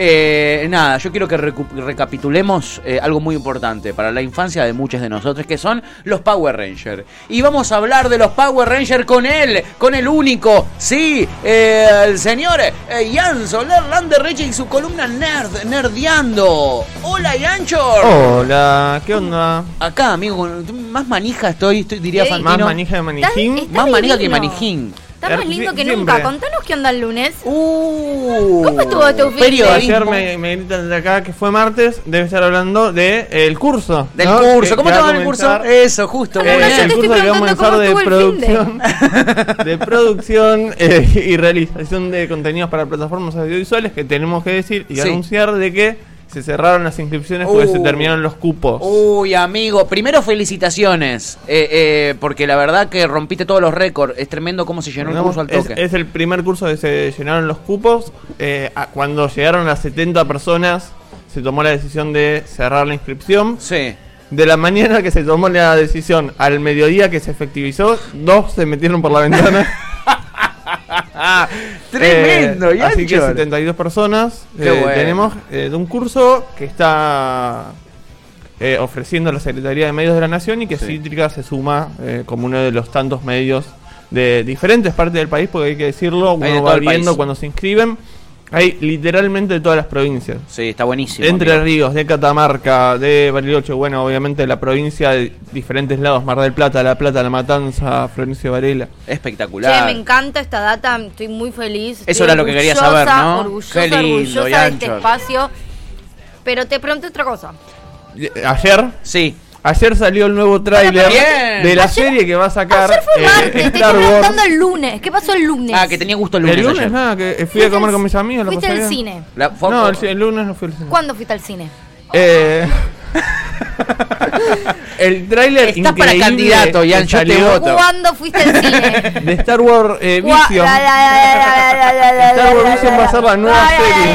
Eh, nada, yo quiero que recapitulemos eh, algo muy importante para la infancia de muchos de nosotros, que son los Power Rangers. Y vamos a hablar de los Power Rangers con él, con el único, sí, eh, el señor eh, Jan Soler Landerreche y su columna Nerd, Nerdeando. Hola, Yanchor. Hola, ¿qué onda? Acá, amigo, más manija estoy, estoy diría. Fantino. Más manija de manijín. Más manija que manijín. Está más lindo que Siempre. nunca. Contanos qué onda el lunes. Uh, ¿Cómo estuvo tu fin. Ayer me, me gritan de acá que fue martes, debe estar hablando de eh, el curso. Del ¿no? curso, ¿cómo que te va va a el curso? Eso, justo. eh, no, el estoy curso que va a comenzar de producción, de producción eh, y realización de contenidos para plataformas audiovisuales que tenemos que decir y Sí. anunciar de que se cerraron las inscripciones porque Uh. se terminaron los cupos. Uy, amigo, primero felicitaciones, eh, eh, porque la verdad que rompiste todos los récords. Es tremendo cómo se llenó el No, curso al es, toque. es el primer curso que se llenaron los cupos. Eh, a- cuando llegaron las 70 personas, se tomó la decisión de cerrar la inscripción. Sí. De la mañana que se tomó la decisión al mediodía que se efectivizó, dos se metieron por la ventana. Tremendo, Eh, Así que Yanchor. 72 personas eh, bueno. tenemos eh, de un curso que está eh, ofreciendo la Secretaría de Medios de la Nación y que Sí. Cítrica se suma como uno de los tantos medios de diferentes partes del país, porque hay que decirlo, uno va viendo país. cuando se inscriben. Hay literalmente de todas las provincias. Sí, está buenísimo. Entre amigo. Ríos, de Catamarca, de Bariloche, bueno, obviamente la provincia de diferentes lados, Mar del Plata, La Plata, La Matanza, Florencio Varela. Espectacular. Che, me encanta esta data, estoy muy feliz. Eso estoy era lo que quería orgullosa, saber, ¿no? Orgullosa, Qué lindo, orgullosa de este espacio. Pero te pregunto otra cosa. Ayer, Sí. Ayer salió el nuevo tráiler Bien. de la Ayer- serie que va a sacar Ayer fue eh, martes, te Star estoy Wars. preguntando el lunes. ¿Qué pasó el lunes? Ah, que tenía gusto el lunes. El lunes ayer. nada, que fui a comer con mis amigos. la Fuiste pasé al bien. cine. La- fue- No, el, el lunes no fui al cine. ¿Cuándo fuiste al cine? Eh, el tráiler Estás para increíble candidato, que Ian, yo te salió voto. ¿Cuándo fuiste al cine? De Star Wars eh, Gua- Vision. la, la, la, la, la, la, la, la, Star Wars la, Vision va a ser la nueva serie.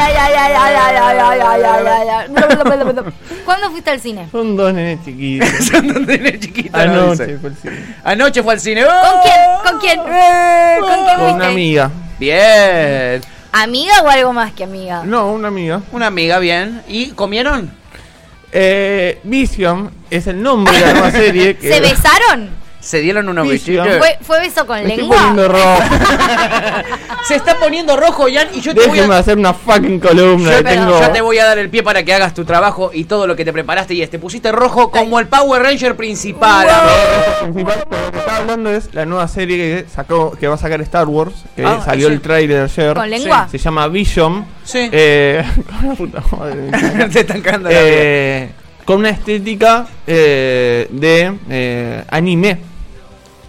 ¿Cuándo fuiste al cine? Son dos nenes chiquitos. Son donde era chiquita, no Anoche fue el cine. Anoche fue al cine. ¿Con ¡Oh! quién? ¿Con quién? ¿Con quién Con una amiga. Bien. ¿Amiga o algo más que amiga? No, una amiga. Una amiga, bien. ¿Y comieron? Eh, Vision es el nombre de la nueva serie. Que ¿Se besaron? ¿Se dieron unos Vision. besitos? ¿Fue, ¿Fue beso con Me estoy lengua? poniendo rojo. Se está poniendo rojo, Jan, y yo te voy a... hacer una fucking columna. Yo, que te- tengo... yo te voy a dar el pie para que hagas tu trabajo y todo lo que te preparaste y este pusiste rojo como el Power Ranger principal. pero lo que estaba hablando es la nueva serie que sacó, que va a sacar Star Wars, que Ah, salió sí. el trailer ayer. ¿Con lengua? Se llama Vision. Sí. Eh, con la puta madre. Te están cagando. Eh, con una estética eh, de eh, anime.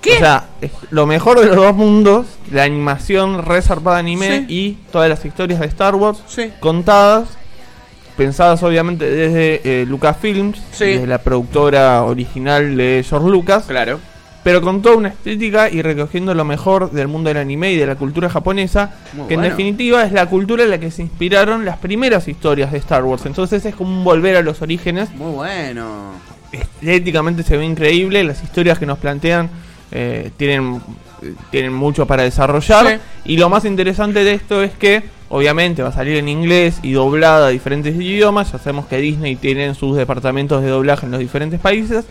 ¿Qué? O sea, es lo mejor de los dos mundos, la animación resarpada anime Sí. y todas las historias de Star Wars Sí. contadas, pensadas obviamente desde eh, Lucasfilms, Sí. desde la productora original de George Lucas, Claro. pero con toda una estética y recogiendo lo mejor del mundo del anime y de la cultura japonesa, Muy que bueno. en definitiva es la cultura en la que se inspiraron las primeras historias de Star Wars. Entonces es como un volver a los orígenes. Muy bueno. Estéticamente se ve increíble, las historias que nos plantean eh, tienen, tienen mucho para desarrollar. Sí. Y lo más interesante de esto es que obviamente va a salir en inglés y doblada a diferentes idiomas. Ya sabemos que Disney tiene sus departamentos de doblaje en los diferentes países.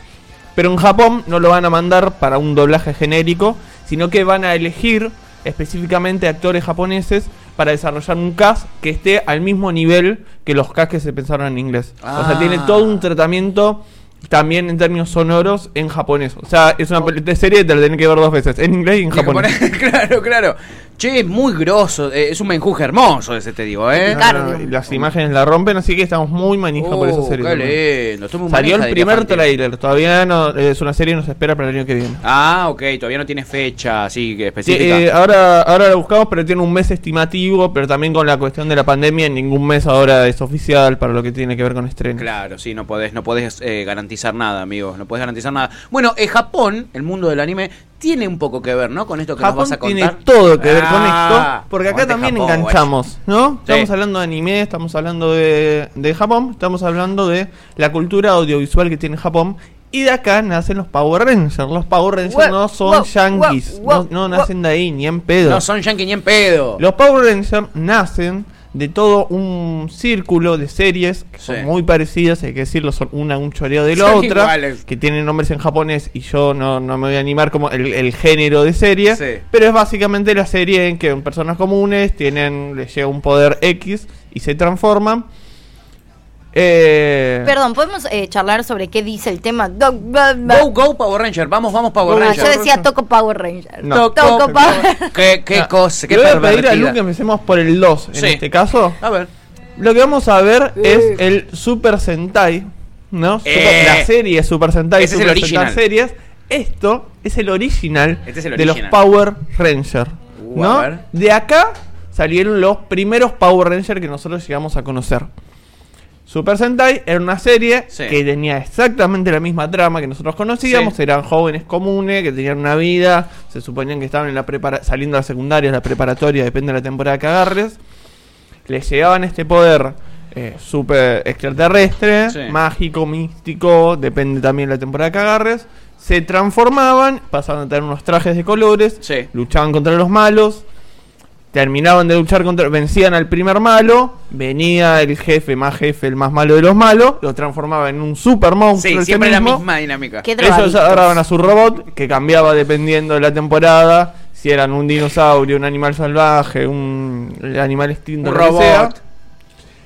Pero en Japón no lo van a mandar para un doblaje genérico, sino que van a elegir específicamente actores japoneses para desarrollar un cast que esté al mismo nivel que los cast que se pensaron en inglés. O Ah. sea, tiene todo un tratamiento también en términos sonoros en japonés. O sea, es una Oh. serie que te la tenés que ver dos veces, en inglés y en japonés. japonés- claro, claro. Che, es muy grosso. eh, es un menjuje hermoso ese, te digo, ¿eh? No, no, no, y las imágenes la rompen, así que estamos muy manija por esa Uh, serie. qué también. lindo. Estoy muy Salió el primer trailer, todavía no es una serie que nos espera para el año que viene. Ah, ok, todavía no tiene fecha así que Sí, específica. eh, ahora, ahora lo buscamos, pero tiene un mes estimativo, pero también con la cuestión de la pandemia, en ningún mes ahora es oficial para lo que tiene que ver con estreno. Claro, sí, no podés, no podés eh, garantizar nada, amigos, no podés garantizar nada. Bueno, eh, Japón, el mundo del anime, tiene un poco que ver, ¿no? Con esto que Japón nos vas a tiene contar. todo que ver con Ah, esto, porque acá aguante también Japón, enganchamos, ¿no? Estamos Sí. hablando de anime, estamos hablando de, de Japón, estamos hablando de la cultura audiovisual que tiene Japón Y de acá nacen los Power Rangers. Los Power Rangers no son wow, yankees. no, no nacen de ahí ni en pedo. No son yankee ni en pedo. Los Power Rangers nacen de todo un círculo de series que son Sí. muy parecidas, hay que decirlo, son una un choreo de la Son otra, iguales. que tienen nombres en japonés y yo no, no me voy a animar como el, el género de serie, Sí. pero es básicamente la serie en que personas comunes tienen, les llega un poder X y se transforman. Eh, Perdón, ¿podemos eh, charlar sobre qué dice el tema? Do- Go, go, Power Ranger. Vamos, vamos, Power Go, Ah, Ranger. yo decía Toco Power Ranger. No. Toco Power Qué, qué cosa, qué le voy a pedir a. Lu que empecemos por el 2 en Sí. este caso. A ver. Lo que vamos a ver es el Super Sentai, ¿no? Super- Eh. la serie Super Sentai, Ese es el Super original. Sentai series. Esto es el original, Este es el de los original. Power Ranger, Uh, ¿no? a ver. De acá salieron los primeros Power Ranger que nosotros llegamos a conocer. Super Sentai era una serie Sí. que tenía exactamente la misma trama que nosotros conocíamos. Sí. Eran jóvenes comunes que tenían una vida. Se suponían que estaban en la prepara saliendo a la secundaria, la preparatoria, depende de la temporada que agarres. Les llegaban este poder eh, super extraterrestre, Sí. mágico, místico, depende también de la temporada que agarres. Se transformaban, pasaban a tener unos trajes de colores, luchaban contra los malos, terminaban de luchar contra, vencían al primer malo, venía el jefe más jefe, el más malo de los malos, lo transformaba en un super monstruo. Sí, siempre la misma dinámica. Qué Ellos agarraban a su robot, que cambiaba dependiendo de la temporada, si eran un dinosaurio, un animal salvaje, un animal extinto, Un sea. robot.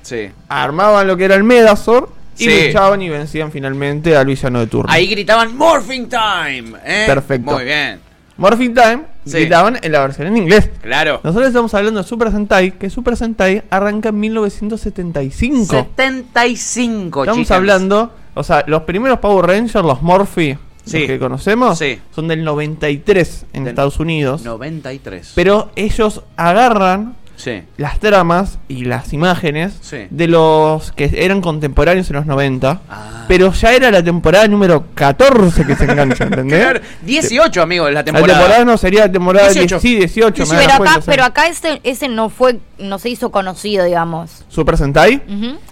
Sí. Armaban lo que era el Megazord y Sí. luchaban y vencían finalmente al villano de turno. Ahí gritaban Morphing Time. ¿eh? Perfecto. Muy bien. Morphin Time Sí. gritaban en la versión en inglés. Claro. Nosotros estamos hablando de Super Sentai, que Super Sentai arranca en 1975. 75, Estamos chicas. hablando, o sea, los primeros Power Rangers, los Morphy, Sí. los que conocemos, Sí. son del 93 en Del Estados Unidos. 93. Pero ellos agarran Sí. las tramas y las imágenes Sí. de los que eran contemporáneos en los 90. Ah. Pero ya era la temporada número 14 que se engancha, ¿entendés? Claro, 18, amigos, la La temporada. temporada no sería la temporada 18. 10, sí, 18. me Pero acá, cuenta, pero acá ese, ese no fue, no se hizo conocido, digamos. Super Sentai.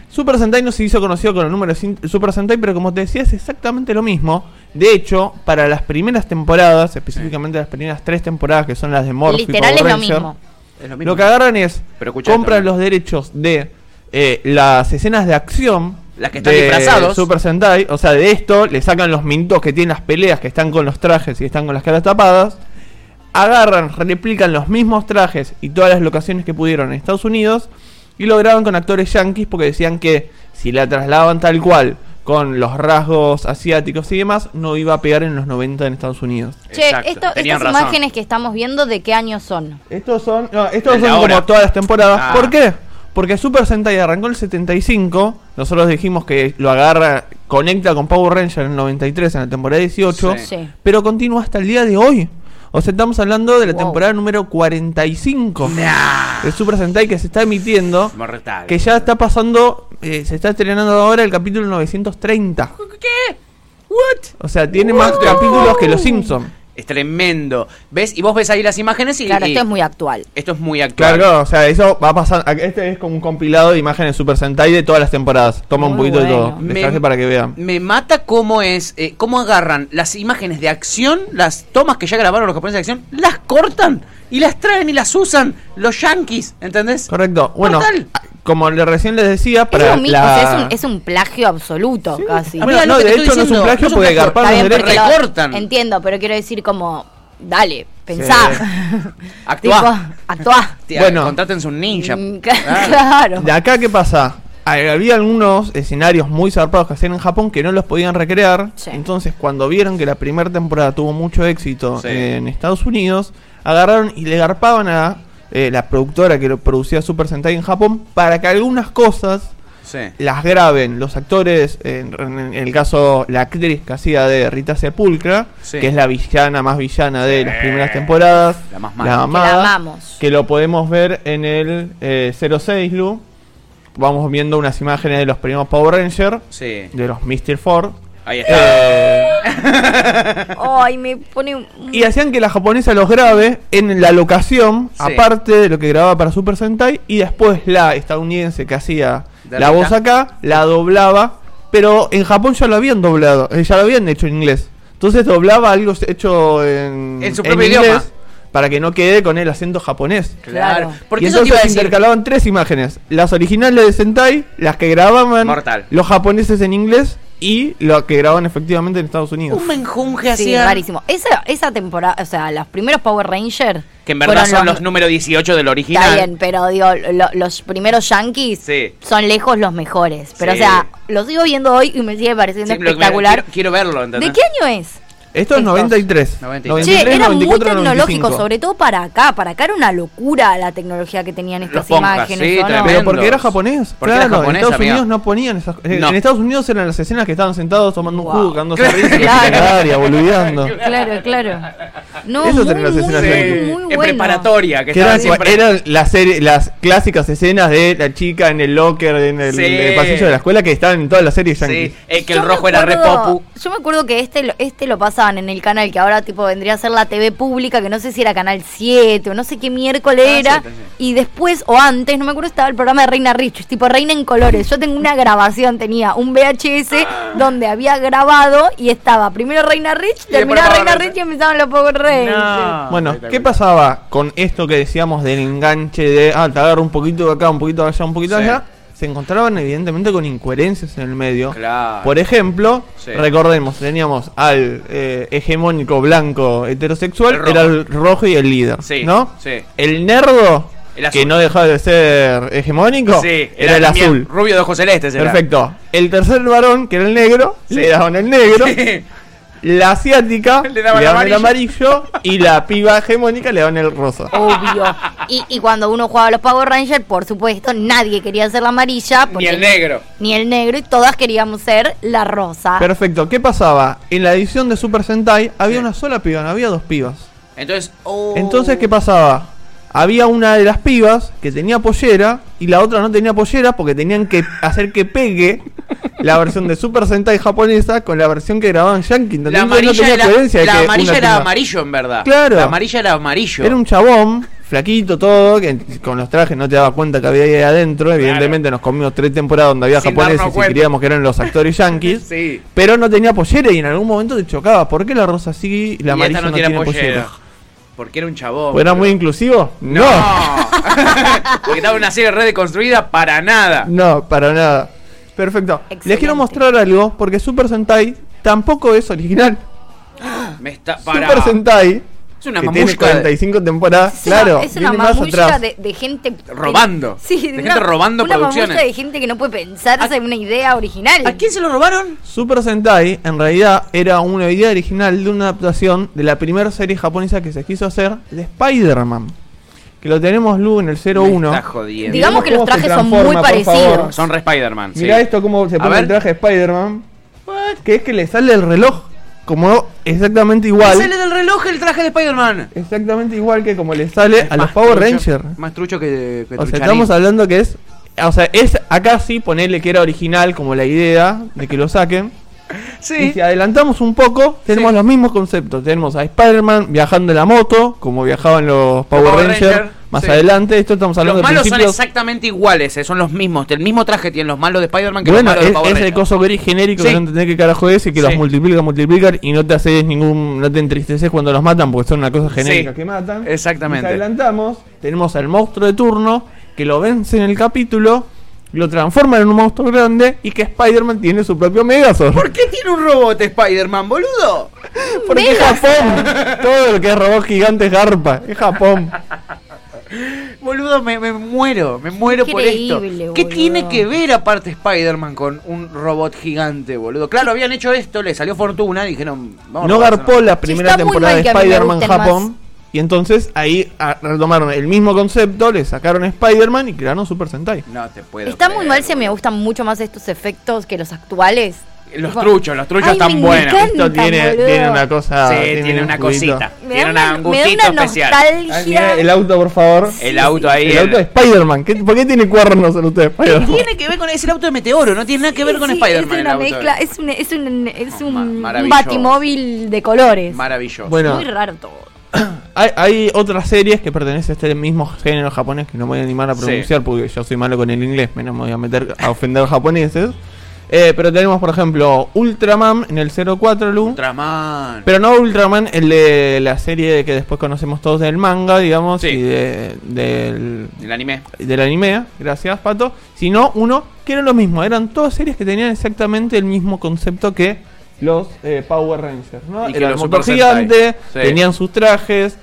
Super Sentai no se hizo conocido con el número Super Sentai, pero como te decía, es exactamente lo mismo. De hecho, para las primeras temporadas, específicamente las primeras tres temporadas que son las de Morphy Literal Power es Ranger, lo mismo. Lo que agarran es Pero compran también. los derechos de eh, las escenas de acción. Las que están de disfrazados. Super Sentai, o sea, de esto le sacan los minutos que tienen las peleas que están con los trajes y están con las caras tapadas. Agarran, replican los mismos trajes y todas las locaciones que pudieron en Estados Unidos y lo graban con actores yankees porque decían que si la trasladaban tal cual con los rasgos asiáticos y demás, no iba a pegar en los 90 en Estados Unidos. Che, Exacto, esto- estas razón. imágenes que estamos viendo, ¿de qué año son? Estos son, no, estos son como todas las temporadas. Ah. ¿Por qué? Porque Super Sentai arrancó en el 75. Nosotros dijimos que lo agarra, conecta con Power Ranger en el 93, en la temporada 18. Sí. Sí. Pero continúa hasta el día de hoy. O sea, estamos hablando de la Wow. temporada número 45 Nah. de Super Sentai que se está emitiendo. Mortal. Que ya está pasando, eh, se está estrenando ahora el capítulo 930. ¿Qué? ¿What? O sea, tiene más capítulos que los Simpsons. Es tremendo. ¿Ves? Y vos ves ahí las imágenes y. Claro, y- esto es muy actual. esto es muy actual. Claro, o sea, eso va a pasar. Este es como un compilado de imágenes Super Sentai de todas las temporadas. Toma un poquito de bueno. todo. Les traje para que vean. Me mata cómo es, eh, cómo agarran las imágenes de acción, las tomas que ya grabaron los japoneses de acción, las cortan y las traen y las usan los yankees, ¿entendés? Correcto. Bueno, Total. Como le recién les decía, Es, para mismo, la... o sea, es, un, es un plagio absoluto, casi. Bueno, no, de hecho no es un diciendo, plagio no es un porque plagio. garparon bien, derechos. porque lo- Recortan. Entiendo, pero quiero decir como, dale, pensá. Actuá. Tipo, actuá. Tía, Bueno. contrátense un ninja. Mm, Claro. De acá, ¿qué pasa? Había algunos escenarios muy zarpados que hacían en Japón que no los podían recrear. Sí. Entonces, cuando vieron que la primera temporada tuvo mucho éxito Sí. en Estados Unidos, agarraron y le garpaban a eh, la productora que lo producía Super Sentai en Japón para que algunas cosas Sí. las graben los actores, en, en el caso la actriz que hacía de Rita Sepulcra, Sí. que es la villana más villana de las primeras temporadas, La más la mala. Que amada, la amamos. que lo podemos ver en el eh, 06 Lu. Vamos viendo unas imágenes de los primeros Power Rangers, Sí. de los Mr. Four. Ahí está. Eh, Ay, me pone un... y hacían que la japonesa los grabe en la locación, Sí. aparte de lo que grababa para Super Sentai, y después la estadounidense que hacía De la voz acá, la doblaba pero en Japón ya lo habían doblado, eh, ya lo habían hecho en inglés. Entonces doblaba algo hecho en, En su propio idioma. para que no quede con el acento japonés. Claro. Porque y eso te iba a entonces decir. intercalaban tres imágenes: las originales de Sentai, las que grababan Mortal. los japoneses en inglés y lo que grababan efectivamente en Estados Unidos. Un menjunje Sí, hacía. rarísimo. Esa, esa temporada, o sea, los primeros Power Rangers. Que en verdad son los número 18 del original. Está bien, pero digo, lo- los primeros Yankees Sí. son lejos los mejores. Pero, Sí. o sea, los sigo viendo hoy y me sigue pareciendo Sí, espectacular. quiero, quiero verlo, ¿entendés? ¿De qué año es? Esto es Estos. 93. 93. Che, era muy 94, tecnológico, 95. sobre todo para acá. Para acá era una locura la tecnología que tenían estas Los imágenes. sí, ¿o no? Pero porque era japonés. Porque claro, era japonés, en Estados amigo. Unidos no ponían esas eh, No. En Estados Unidos eran las escenas que estaban sentados tomando un jugo, cagándose de risa, Claro. claro. boludeando. Claro, claro. No, Esas muy, eran las muy, escenas muy, de- muy en bueno. preparatoria, que, eran, siempre. eran las, serie- las clásicas escenas de la chica en el locker, en el, Sí. en el pasillo de la escuela, que estaban en todas las series yankees. Sí, eh, que Yo el me rojo era re acuerdo- popu. Yo me acuerdo que este, lo- este lo pasaban en el canal que ahora tipo vendría a ser la TV pública, que no sé si era Canal 7 o no sé qué miércoles Ah, era. sí, y después, o antes, no me acuerdo, estaba el programa de Reina Rich, tipo Reina en Colores. Yo tengo una grabación, tenía un VHS donde había grabado y estaba primero Reina Rich, terminaba Reina Rich y empezaban los Power Rangers. No. Bueno. ¿qué pasaba con esto que decíamos del enganche de, ah, te agarro un poquito de acá, un poquito de allá, un poquito de Sí. allá? Se encontraban evidentemente con incoherencias en el medio. Claro. Por ejemplo, Sí. recordemos, teníamos al eh, hegemónico blanco heterosexual, El era el rojo y el líder, Sí, ¿no? sí. El nerdo, El que no dejaba de ser hegemónico, era, el azul. Rubio de ojos celestes. era. Perfecto. El tercer varón, que era el negro, le daban el negro. La asiática Le le daban el el amarillo y la piba hegemónica le daban el rosa. Obvio. Y, y cuando uno jugaba a los Power Rangers, por supuesto, nadie quería ser la amarilla. Ni el negro. Ni el negro y todas queríamos ser la rosa. Perfecto. ¿Qué pasaba? En la edición de Super Sentai había Sí. una sola piba, no había dos pibas. Entonces, oh. Entonces, ¿qué pasaba? Había una de las pibas que tenía pollera y la otra no tenía pollera porque tenían que hacer que pegue la versión de Super Sentai japonesa con la versión que grababan Yankee. La amarilla, no tenía era, coherencia de la que amarilla era amarillo, en verdad. Claro. La amarilla era amarillo. Era un chabón, flaquito todo, que con los trajes no te dabas cuenta que había ahí adentro. Evidentemente nos comimos tres temporadas donde había Sin japoneses y creíamos que eran los actores yankees. Sí. Pero no tenía pollera y en algún momento te chocaba. ¿Por qué la rosa sí y la y amarilla no, no, tiene tiene pollera. pollera? Porque era un chabón. ¿Pues ¿Era muy inclusivo? No. Porque estaba una serie red construida para nada. No, para nada. Perfecto. Les quiero mostrar algo porque Super Sentai tampoco es original. Me está para. Super Sentai, Es una que tiene de- 45 temporadas, Es una- es una de, de gente Robando. Sí, De de gente una- robando una producciones. de gente que no puede pensarse en una idea original. ¿A quién se lo robaron? Super Sentai en realidad era una idea original de una adaptación de la primera serie japonesa que se quiso hacer de Spider-Man. Que lo tenemos Lu en el 01. Me está jodiendo. Digamos que los trajes son muy parecidos. Son re Spider-Man. sí. Mirá esto cómo se pone el traje de Spider-Man. Que es que le sale el reloj como exactamente igual. Sale del reloj el traje de Spider-Man. Exactamente igual que como le sale a los Power Rangers. Más trucho que, que O sea, estamos hablando que es. O sea, es acá sí ponerle que era original como la idea de que lo saquen. Y Sí. si adelantamos un poco, tenemos Sí. los mismos conceptos. Tenemos a Spider-Man viajando en la moto, como viajaban los Power, Power Rangers. Ranger, más sí. adelante, esto estamos hablando Los de malos son exactamente iguales, eh, son los mismos. El mismo traje tienen los malos de Spider-Man que Bueno, los malos es, de Power es el coso gris genérico Sí. que no entendés qué carajo es y que Sí. los multiplica, multiplican y no te haces ningún. No te entristeces cuando los matan porque son una cosa genérica que matan. Exactamente. Adelantamos, tenemos al monstruo de turno que lo vence en el capítulo, lo transforma en un monstruo grande y que Spider-Man tiene su propio Megazord. ¿Por qué tiene un robot Spider-Man, boludo? Porque es Japón. Todo lo que es robot gigante es garpa. Es Japón. Boludo, me, me muero, me muero por esto. Increíble, ¿Qué boludo. tiene que ver aparte Spider-Man con un robot gigante, boludo? Claro, habían hecho esto, le salió fortuna y dijeron, vamos No garpó la primera temporada de Spider-Man Japón. más. Y entonces ahí ah, retomaron el mismo concepto, le sacaron Spider-Man y crearon Super Sentai. No te puedo. Está muy mal si me gustan mucho más estos efectos que los actuales. Los Tipo, truchos, los truchos ay, están buenos. Esto tiene, tiene una cosa. Sí, tiene un una cosita. Me Tiene da una- un me da gustito una especial. Ay, mira, el auto, por favor. El auto ahí. El el- auto de Spider-Man. ¿Qué- ¿Por qué tiene cuernos en usted, ¿Qué Spider-Man? tiene que ver con es el auto de Meteoro? No tiene nada que ver con Sí, Spider-Man. Es una mezcla, es un, es un, es un, un batimóvil de colores. Maravilloso. Bueno, Muy raro todo. hay, hay otras series que pertenecen a este mismo género japonés que no me voy a animar a Sí. pronunciar porque yo soy malo con el inglés, menos me voy a meter a ofender japoneses. Eh, pero tenemos, por ejemplo, Ultraman en el 04 Lu. Ultraman. Pero no Ultraman, el de la serie que después conocemos todos del manga, digamos, Sí. y de- del, El anime. del anime, gracias Pato, sino uno que era lo mismo, eran todas series que tenían exactamente el mismo concepto que los eh, Power Rangers, ¿no? Era el los motor gigante, Sí. tenían sus trajes,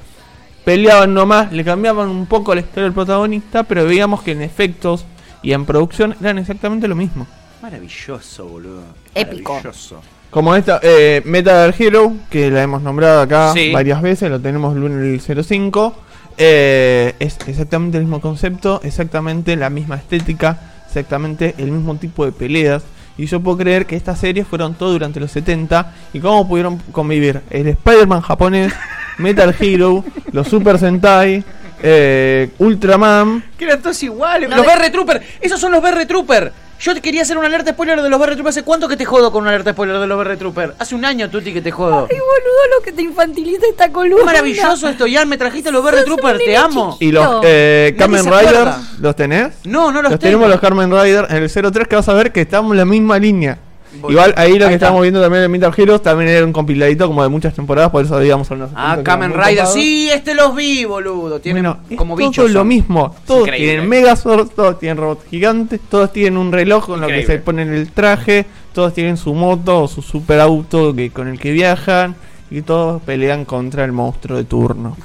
peleaban nomás, le cambiaban un poco la historia del protagonista, pero veíamos que en efectos y en producción eran exactamente lo mismo. Maravilloso, boludo. Épico. Maravilloso. Como esta, eh, Metal Hero, que la hemos nombrado acá Sí. varias veces, lo tenemos lunes el 05. eh, es exactamente el mismo concepto, exactamente la misma estética, exactamente el mismo tipo de peleas. Y yo puedo creer que estas series fueron todo durante los 70 y cómo pudieron convivir el Spider-Man japonés, Metal Hero, los Super Sentai, eh, Ultraman. Que eran todos iguales. No los BR Trooper. Esos son los BR Trooper. Yo te quería hacer una alerta spoiler de los BR Trooper. ¿Hace cuánto que te jodo con una alerta spoiler de los BR Trooper? Hace un año, Tuti, que te jodo. Ay, boludo, lo que te infantiliza esta columna. Es maravilloso esto, Jan. Me trajiste los Sos Trooper. Te amo. Y los eh, Riders, acuerda. ¿los tenés? No, no los, Los tengo. tenemos los Carmen Rider en el 03 que vas a ver que estamos en la misma línea. Voy. Igual ahí lo Ahí que está. estábamos viendo también en Metal Heroes también era un compiladito como de muchas temporadas, por eso digamos los Ah, 70 que Kamen Rider. Sí, este los vi, boludo. Tienen Bueno, como todo bichos. lo mismo. Todos increíble. tienen Megazord, todos tienen robots gigantes, todos tienen un reloj con lo que Increíble. se ponen el traje, todos tienen su moto o su super auto que, con el que viajan y todos pelean contra el monstruo de turno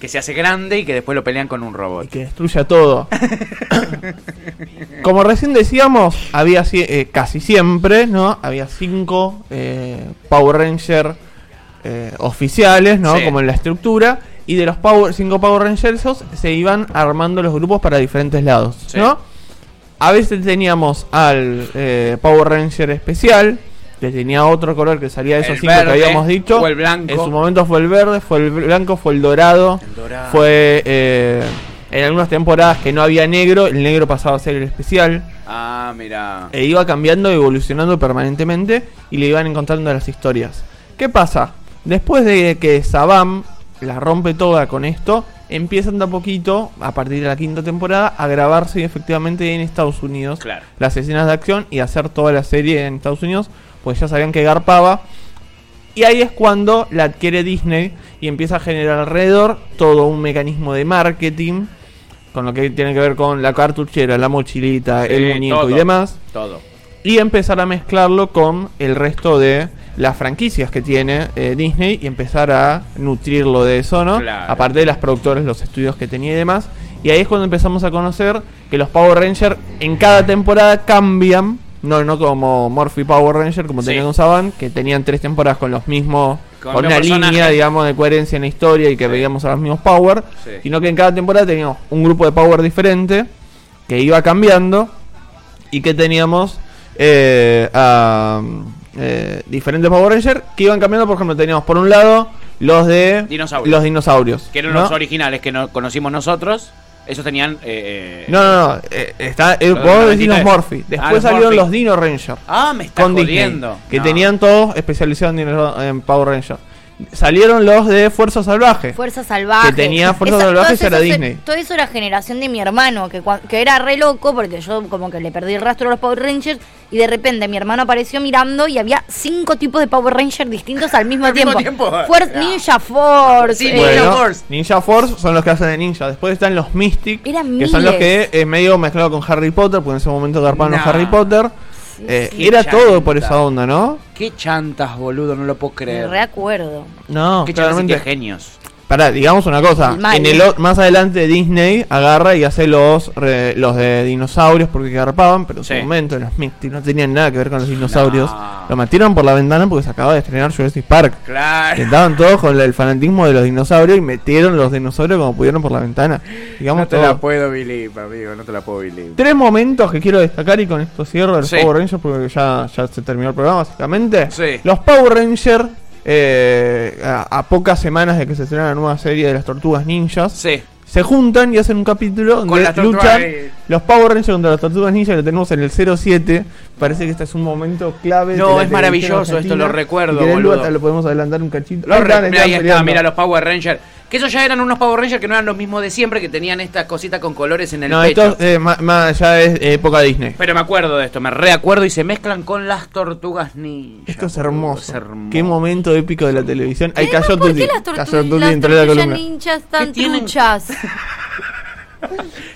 Que se hace grande y que después lo pelean con un y robot. que destruya todo. Como recién decíamos, había eh, casi siempre, ¿no? Había cinco eh, Power Ranger eh, oficiales, ¿no? Sí. Como en la estructura. Y de los Power, cinco Power Rangers se iban armando los grupos para diferentes lados, Sí. ¿no? A veces teníamos al Power Ranger especial, que tenía otro color que salía de esos El cinco verde que habíamos dicho. o el blanco. En su momento fue el verde, fue el blanco, fue el dorado. El dorado. Fue eh, en algunas temporadas que no había negro, el negro pasaba a ser el especial. Ah, mira. E iba cambiando, evolucionando permanentemente y le iban encontrando las historias. ¿Qué pasa? Después de que Sabam la rompe toda con esto, empiezan de a poquito, a partir de la quinta temporada, a grabarse efectivamente en Estados Unidos Claro. las escenas de acción y hacer toda la serie en Estados Unidos, pues ya sabían que garpaba. Y ahí es cuando la adquiere Disney y empieza a generar alrededor todo un mecanismo de marketing, con lo que tiene que ver con la cartuchera, la mochilita, Sí, el muñeco todo. y demás Todo. y empezar a mezclarlo con el resto de las franquicias que tiene eh, Disney y empezar a nutrirlo de eso, ¿no? Claro. Aparte de las productoras, los estudios que tenía y demás. Y ahí es cuando empezamos a conocer que los Power Rangers en cada temporada cambian, no, no como Morphy Power Ranger, como Sí. tenían con Saban, que tenían tres temporadas con los mismos, Con una línea, digamos, de coherencia en la historia y que Sí. veíamos a los mismos Power, Sí. sino que en cada temporada teníamos un grupo de Power diferente que iba cambiando y que teníamos eh, a, eh, diferentes Power Rangers que iban cambiando. Por ejemplo, teníamos por un lado los de Dinosaurios. los dinosaurios. Que eran ¿no? los originales que no conocimos nosotros. Esos tenían. eh, No, no, no. eh, está, eh, vos de decís los 93. Morphy. Ah, Después los salieron Morphy. los Dino Rangers. Ah, me está Disney, jodiendo. que No. tenían todos especializados en, en Power Rangers. Salieron los de Fuerza Salvaje. Fuerza Salvaje. Que tenía Fuerza Esa- Salvaje, todos era Disney. Todo eso era generación de mi hermano, que, cua- que era re loco porque yo como que le perdí el rastro a los Power Rangers y de repente mi hermano apareció mirando y había cinco tipos de Power Rangers distintos al mismo Al mismo tiempo. tiempo. Fuer-. Ninja Force. Sí, eh, Ninja Force. Ninja Force son los que hacen de ninja. Después están los Mystic, Eran que son los que eh, medio mezclado con Harry Potter, porque en ese momento garpaban los Nah. Harry Potter. Eh, era todo por esa onda, ¿no? Qué chantas, boludo, no lo puedo me creer. reacuerdo. No, Qué chantas y claramente. qué genios. Pará, digamos una cosa. En el, o- más adelante Disney agarra y hace los re- los de dinosaurios porque garpaban, pero en Sí. su momento los Mystic no tenían nada que ver con los dinosaurios. No. Lo metieron por la ventana porque se acaba de estrenar Jurassic Park. Que Claro. estaban todos con el fanatismo de los dinosaurios y metieron los dinosaurios como pudieron por la ventana. Digamos No te todo. la puedo believe, amigo, no te la puedo believe. Tres momentos que quiero destacar y con esto cierro el Sí. Power Rangers porque ya, ya se terminó el programa básicamente. Sí. Los Power Rangers, eh, a, a pocas semanas de que se estrena la nueva serie de las tortugas ninjas, Sí. se juntan y hacen un capítulo Con donde las luchan ahí. los Power Rangers contra las tortugas ninjas, lo tenemos en el 07. Parece que este es un momento clave. No, de es maravilloso, esto lo recuerdo, boludo. Lo podemos adelantar un cachito. Están, re- ahí está, mira los Power Rangers. Que esos ya eran unos Power Rangers que no eran los mismos de siempre, que tenían estas cositas con colores en el No, pecho. esto eh, ma- ma- ya es época Disney. Pero me acuerdo de esto, me reacuerdo y se mezclan con las tortugas ninja. Esto es hermoso. es hermoso. Qué momento épico de la televisión. Ahí cayó ¿Por qué las tortugas, las ninjas tan truchas?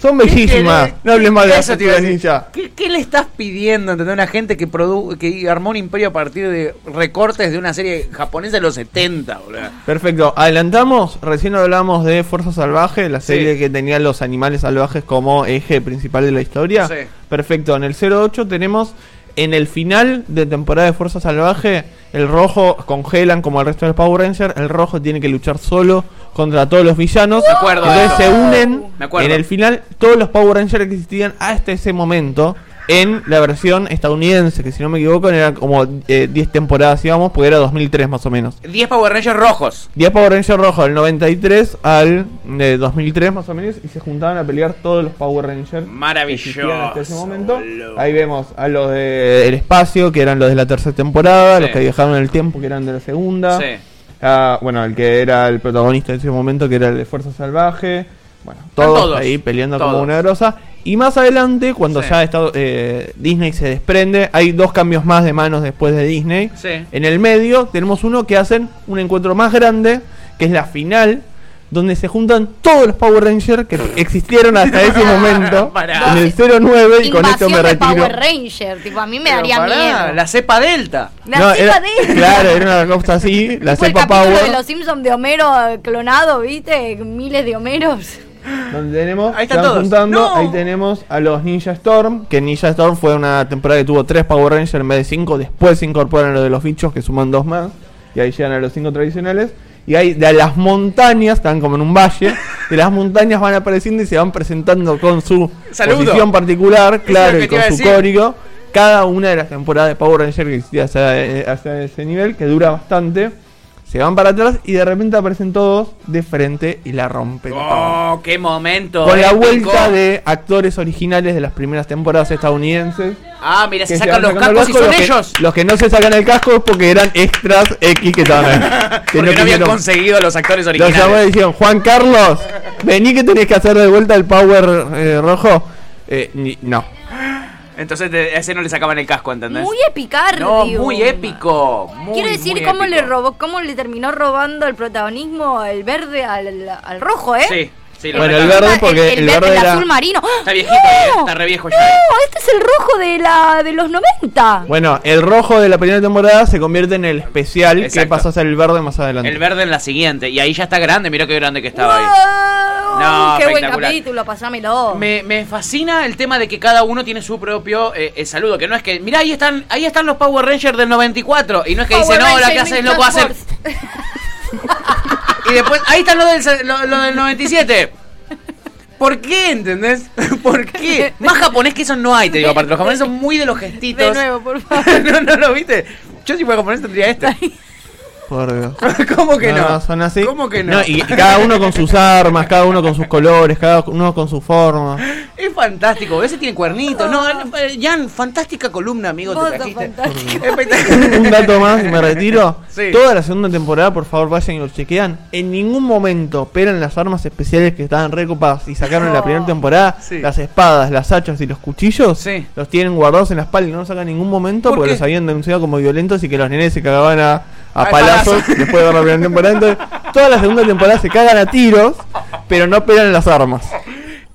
Son bellísimas. ¿Qué- No hables mal de las tortugas ninja. ¿Qué, qué le estás pidiendo a una gente que produ que armó un imperio a partir de recortes de una serie japonesa de los 70, boludo? Perfecto, adelantamos, recién hablamos de Fuerza Salvaje, la serie que tenía los animales salvajes como eje principal de la historia. Sí. Perfecto, en el 08 tenemos en el final de temporada de Fuerza Salvaje, el rojo congelan como el resto del Power Ranger, el rojo tiene que luchar solo contra todos los villanos. Me acuerdo Entonces se unen Me acuerdo. en el final todos los Power Rangers que existían hasta ese momento. En la versión estadounidense, que si no me equivoco eran como eh, 10 temporadas, íbamos, porque era 2003 más o menos. 10 Power Rangers rojos. 10 Power Rangers rojos del 93 al eh, 2003 más o menos y se juntaban a pelear todos los Power Rangers. Maravilloso, hasta ese momento. boludo. Ahí vemos a los del espacio, que eran los de la tercera temporada, Sí. los que viajaron en el tiempo, que eran de la segunda. Sí. Ah, bueno, el que era el protagonista en ese momento, que era el de Fuerza Salvaje. Bueno, todos, todos, ahí peleando todos. como una grosa. Y más adelante, cuando Sí. ya está, eh, Disney se desprende, hay dos cambios más de manos después de Disney. Sí. En el medio tenemos uno que hacen un encuentro más grande, que es la final, donde se juntan todos los Power Rangers que existieron hasta ese momento. Pará. en el 09 y con esto me de retiro. Power Ranger, tipo, a mí me Pero daría pará, miedo. La cepa delta. La No, cepa era- Claro, era una cosa así, la Tipo cepa Power. de los Simpsons de Homero eh, clonado, ¿viste? Miles de Homeros. Donde tenemos, Ahí están todos. juntando, ¡No! ahí tenemos a los Ninja Storm, que Ninja Storm fue una temporada que tuvo tres Power Rangers en vez de cinco, después se incorporan los de los bichos que suman dos más, y ahí llegan a los cinco tradicionales, y ahí de las montañas, están como en un valle, de las montañas van apareciendo y se van presentando con su Saludo. posición particular, claro, y con su código, cada una de las temporadas de Power Ranger que existía hasta, eh, hasta ese nivel, que dura bastante. Se van para atrás y de repente aparecen todos de frente y la rompen. Oh, qué momento. Con la épico. vuelta de actores originales de las primeras temporadas estadounidenses. Ah, mira, se sacan los cascos y son los que- ellos. los que no se sacan el casco es porque eran extras X que estaban ahí. Que Porque no, habían conseguido los actores Los originales. llamaron y dijeron, Juan Carlos, vení que tenés que hacer de vuelta el Power eh, rojo. Eh, ni- no. Entonces de- a ese no le sacaban el casco, ¿entendés? Muy epicardio. no, muy épico. Muy, Quiero decir muy cómo le robó, cómo le terminó robando el protagonismo el verde al, al rojo, ¿eh? Sí, sí, lo Bueno, el verde porque el verde el era- azul marino. Está viejito, ¡No! eh, está re viejo ya. No, este es el rojo de la de los 90. Bueno, el rojo de la primera temporada se convierte en el especial que pasa a ser el verde más adelante. El verde en la siguiente. Y ahí ya está grande, mira qué grande que estaba ahí. No, ¡Qué buen capítulo! Pasámelo. Me, me fascina el tema de que cada uno tiene su propio eh, eh, saludo. Que no es que, mirá, ahí están, ahí están los Power Rangers del 94. Y no es que dice, Power no, la Ranger clase es Ninja loco hacer. Force. Y después, ahí están los del, lo, lo del 97. ¿Por qué, entendés? ¿Por qué? Más japonés que eso no hay, te digo, aparte. Los japoneses son muy de los gestitos. De nuevo, por favor. no, no lo viste. Yo si fuera japonés tendría este. Por Dios. ¿Cómo que no? son así. ¿Cómo que no? y, y cada uno con sus armas, cada uno con sus colores, cada uno con su forma. Es fantástico. Ese tiene cuernitos. No, eh, Jan, fantástica columna, amigo. Te trajiste. Un dato más y me retiro. Sí. Toda la segunda temporada, por favor, vayan y lo chequean. En ningún momento pelan las armas especiales que estaban recopadas y sacaron en la primera temporada. Sí. Las espadas, las hachas y los cuchillos. Sí. Los tienen guardados en la espalda y no los sacan en ningún momento ¿Por porque qué? los habían denunciado como violentos y que los nenes se cagaban a, a Al palazos palazo. después de la primera temporada. Entonces, toda la segunda temporada se cagan a tiros, pero no pelan las armas.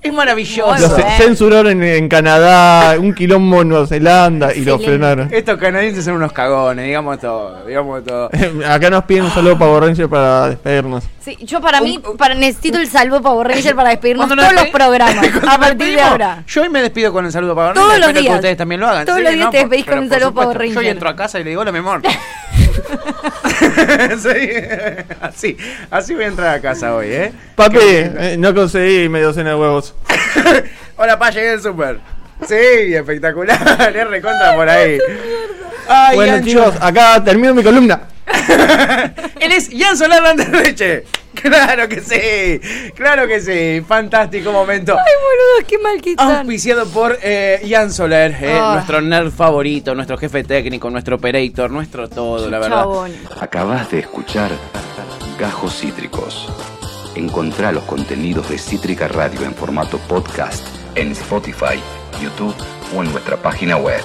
Es maravilloso. Los ce- censuraron en, en Canadá, un quilombo en Nueva Zelanda y lo frenaron. Estos canadienses son unos cagones, digamos todo, digamos todo. Acá nos piden un saludo para Ranger para despedirnos. Sí, yo para mí, Un- para, necesito el salvo Power Ranger para despedirnos todos los programas. A partir de ahora. Yo hoy me despido con el saludo para Todos Ranger, los espero días. que ustedes también lo hagan. Todos Sí, los días ¿no? te despedís con un saludo Power supuesto, Yo hoy Ranger. entro a casa y le digo, hola, mi amor. Sí, así, así voy a entrar a casa hoy, ¿eh? Papi, eh, no conseguí media docena de huevos. Hola, pa, llegué del super. Sí, espectacular, es recontra por ahí. Ay, bueno, Ancho. chicos, acá termino mi columna. Él es Jan Solar Landerreche. Claro que sí, claro que sí. Fantástico momento. Ay, boludo, qué mal que están. Auspiciado por eh, Jan Soler, eh, Ah. nuestro nerd favorito, nuestro jefe técnico, nuestro operator, nuestro todo, la verdad. Chabón. Acabas de escuchar Gajos Cítricos. Encontrá los contenidos de Cítrica Radio en formato podcast en Spotify, YouTube o en nuestra página web.